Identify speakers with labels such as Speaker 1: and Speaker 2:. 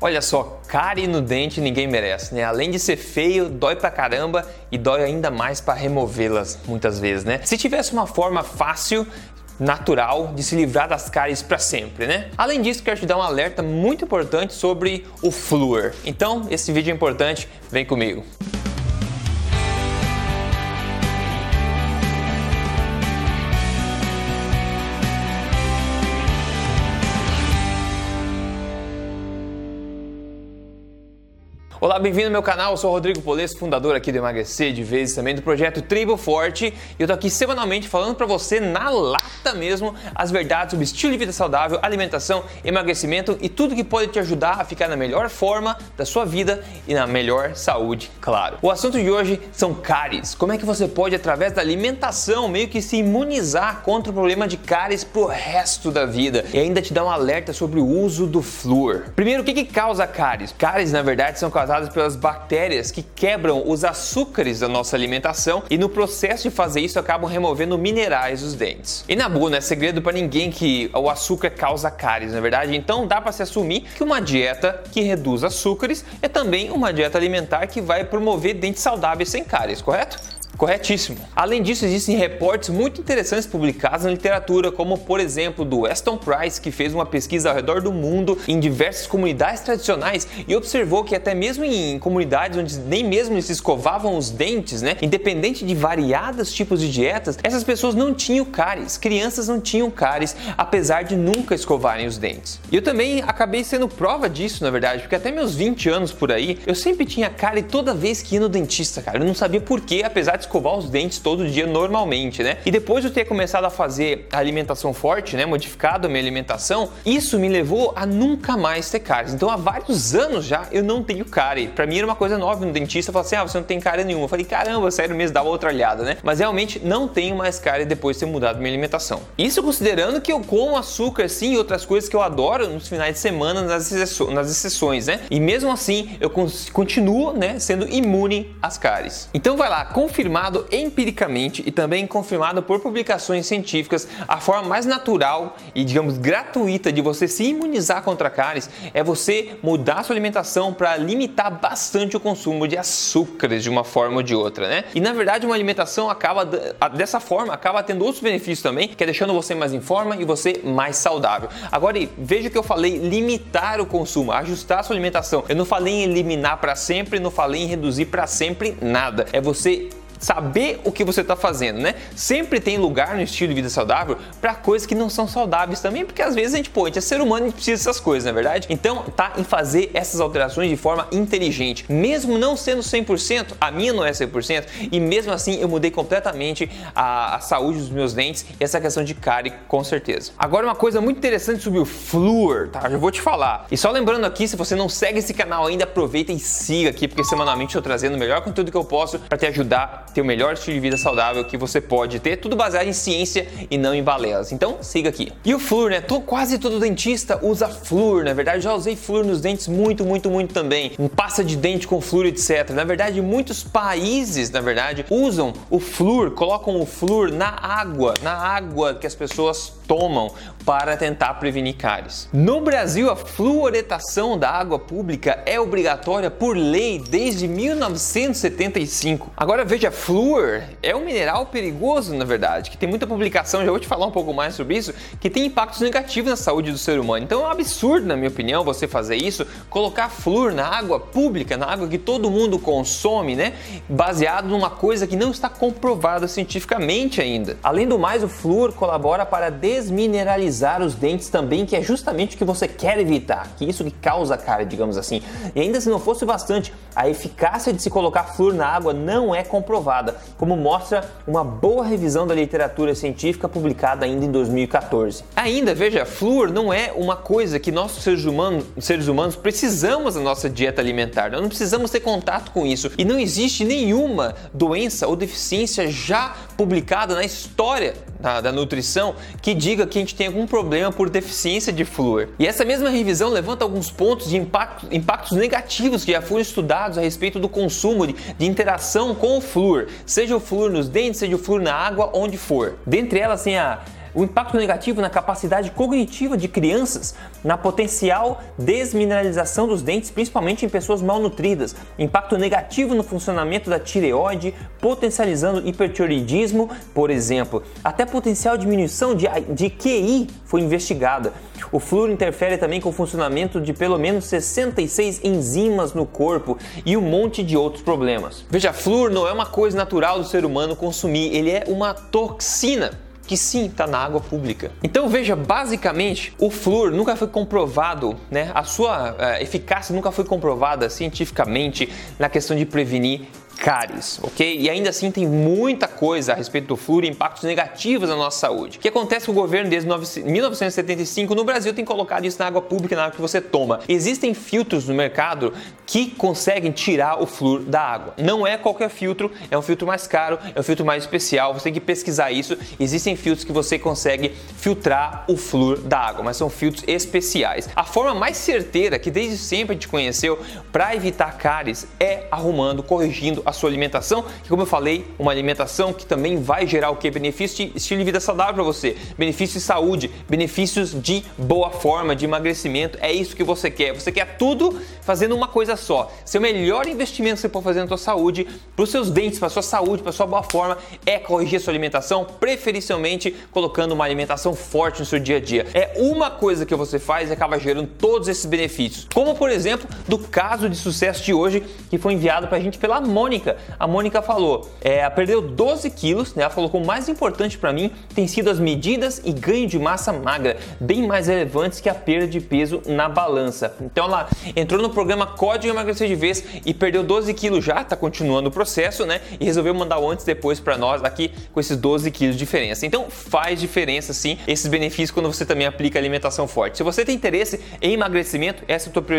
Speaker 1: Olha só, cárie no dente ninguém merece, né? Além de ser feio, dói pra caramba e dói ainda mais para removê-las muitas vezes, né? Se tivesse uma forma fácil, natural de se livrar das cáries para sempre, né? Além disso, quero te dar um alerta muito importante sobre o flúor. Então, esse vídeo é importante, vem comigo. Olá, bem-vindo ao meu canal, eu sou Rodrigo Polesso, fundador aqui do Emagrecer de Vezes, também do projeto Tribo Forte, e eu tô aqui semanalmente falando para você na lata mesmo as verdades sobre estilo de vida saudável, alimentação, emagrecimento e tudo que pode te ajudar a ficar na melhor forma da sua vida e na melhor saúde, claro. O assunto de hoje são cáries. Como é que você pode através da alimentação meio que se imunizar contra o problema de cáries pro resto da vida e ainda te dar um alerta sobre o uso do flúor. Primeiro, o que, que causa cáries? Cáries, na verdade, são causadas causadas pelas bactérias que quebram os açúcares da nossa alimentação e no processo de fazer isso acabam removendo minerais dos dentes. E na boa, não é segredo para ninguém que o açúcar causa cáries, na é verdade? Então dá para se assumir que uma dieta que reduz açúcares é também uma dieta alimentar que vai promover dentes saudáveis sem cáries, correto? Corretíssimo. Além disso, existem reportes muito interessantes publicados na literatura, como por exemplo do Weston Price, que fez uma pesquisa ao redor do mundo em diversas comunidades tradicionais e observou que até mesmo em comunidades onde nem mesmo se escovavam os dentes, né, independente de variados tipos de dietas, essas pessoas não tinham cáries, crianças não tinham cáries, apesar de nunca escovarem os dentes. E eu também acabei sendo prova disso, na verdade, porque até meus 20 anos por aí, eu sempre tinha cárie toda vez que ia no dentista, cara. Eu não sabia por quê, apesar de escovar os dentes todo dia normalmente, né? E depois de eu ter começado a fazer a alimentação forte, né, modificado a minha alimentação, isso me levou a nunca mais ter cáries. Então há vários anos já eu não tenho cárie. Para mim era uma coisa nova no dentista, falar assim: "Ah, você não tem cárie nenhuma". Eu falei: "Caramba, sério mesmo, dá outra olhada, né?". Mas realmente não tenho mais cárie depois de ter mudado minha alimentação. Isso considerando que eu como açúcar sim e outras coisas que eu adoro nos finais de semana nas, exceções, né? E mesmo assim eu continuo, né, sendo imune às cáries. Então vai lá, confirmar confirmado empiricamente e também confirmado por publicações científicas, a forma mais natural e, digamos, gratuita de você se imunizar contra cáries é você mudar sua alimentação para limitar bastante o consumo de açúcares de uma forma ou de outra, né? E na verdade, uma alimentação acaba dessa forma acaba tendo outros benefícios também, que é deixando você mais em forma e você mais saudável. Agora, veja que eu falei limitar o consumo, ajustar sua alimentação. Eu não falei em eliminar para sempre, não falei em reduzir para sempre nada. É você saber o que você está fazendo, né? Sempre tem lugar no estilo de vida saudável para coisas que não são saudáveis também, porque às vezes a gente, pô, a gente é ser humano, gente precisa dessas coisas, não é verdade? Então, tá em fazer essas alterações de forma inteligente. Mesmo não sendo 100%, a minha não é 100%, e mesmo assim eu mudei completamente a, a saúde dos meus dentes e essa questão de cárie, com certeza. Agora, uma coisa muito interessante sobre o flúor, tá? Já vou te falar. E só lembrando aqui, se você não segue esse canal ainda, aproveita e siga aqui, porque semanalmente eu tô trazendo o melhor conteúdo que eu posso para te ajudar ter o melhor estilo de vida saudável que você pode ter, tudo baseado em ciência e não em balelas. Então, siga aqui. E o flúor, né? Tô, quase todo dentista usa flúor, na verdade, já usei flúor nos dentes muito, muito, muito também. Um pasta de dente com flúor, etc. Na verdade, muitos países, na verdade, usam o flúor, colocam o flúor na água, na água que as pessoas tomam para tentar prevenir cáries. No Brasil, a fluoretação da água pública é obrigatória por lei desde 1975. Agora veja, flúor é um mineral perigoso, na verdade, que tem muita publicação, já vou te falar um pouco mais sobre isso, que tem impactos negativos na saúde do ser humano. Então é um absurdo, na minha opinião, você fazer isso, colocar flúor na água pública, na água que todo mundo consome, né? Baseado numa coisa que não está comprovada cientificamente ainda. Além do mais, o flúor colabora para desmineralizar os dentes também, que é justamente o que você quer evitar, que isso que causa cárie, digamos assim. E ainda se não fosse bastante, a eficácia de se colocar flúor na água não é comprovada, como mostra uma boa revisão da literatura científica publicada ainda em 2014. Ainda, veja, flúor não é uma coisa que nós seres humanos, seres humanos precisamos da nossa dieta alimentar. Nós não precisamos ter contato com isso e não existe nenhuma doença ou deficiência já publicada na história da, da, nutrição que diga que a gente tem algum problema por deficiência de flúor. E essa mesma revisão levanta alguns pontos de impacto, impactos negativos que já foram estudados a respeito do consumo, de, de interação com o flúor, seja o flúor nos dentes, seja o flúor na água, onde for. Dentre elas tem a o impacto negativo na capacidade cognitiva de crianças, na potencial desmineralização dos dentes, principalmente em pessoas malnutridas, impacto negativo no funcionamento da tireoide, potencializando hipertiroidismo, por exemplo. Até potencial diminuição de, de QI foi investigada. O flúor interfere também com o funcionamento de pelo menos 66 enzimas no corpo e um monte de outros problemas. Veja, flúor não é uma coisa natural do ser humano consumir, ele é uma toxina que sim está na água pública. Então veja, basicamente o flúor nunca foi comprovado, né? A sua uh, eficácia nunca foi comprovada cientificamente na questão de prevenir cáries, ok? E ainda assim tem muita coisa a respeito do flúor e impactos negativos na nossa saúde. O que acontece com o governo desde 1975 no Brasil tem colocado isso na água pública, na água que você toma. Existem filtros no mercado que conseguem tirar o flúor da água. Não é qualquer filtro, é um filtro mais caro, é um filtro mais especial, você tem que pesquisar isso. Existem filtros que você consegue filtrar o flúor da água, mas são filtros especiais. A forma mais certeira que desde sempre a gente conheceu para evitar cáries é arrumando, corrigindo a sua alimentação, que como eu falei, uma alimentação que também vai gerar o que? Benefícios de estilo de vida saudável para você, benefícios de saúde, benefícios de boa forma, de emagrecimento. É isso que você quer. Você quer tudo fazendo uma coisa só. Seu melhor investimento que você pode fazer na sua saúde, para os seus dentes, para sua saúde, para sua boa forma, é corrigir a sua alimentação, preferencialmente colocando uma alimentação forte no seu dia a dia. É uma coisa que você faz e acaba gerando todos esses benefícios. Como por exemplo, do caso de sucesso de hoje que foi enviado para a gente pela Mônica Mônica, a Mônica falou, é, perdeu 12 quilos, né? Ela falou que o mais importante para mim tem sido as medidas e ganho de massa magra, bem mais relevantes que a perda de peso na balança. Então ela entrou no programa Código Emagrecer de Vez e perdeu 12 quilos já, tá continuando o processo, né? E resolveu mandar o antes e depois para nós aqui com esses 12 quilos de diferença. Então faz diferença sim esses benefícios quando você também aplica alimentação forte. Se você tem interesse em emagrecimento, essa é a tua prioridade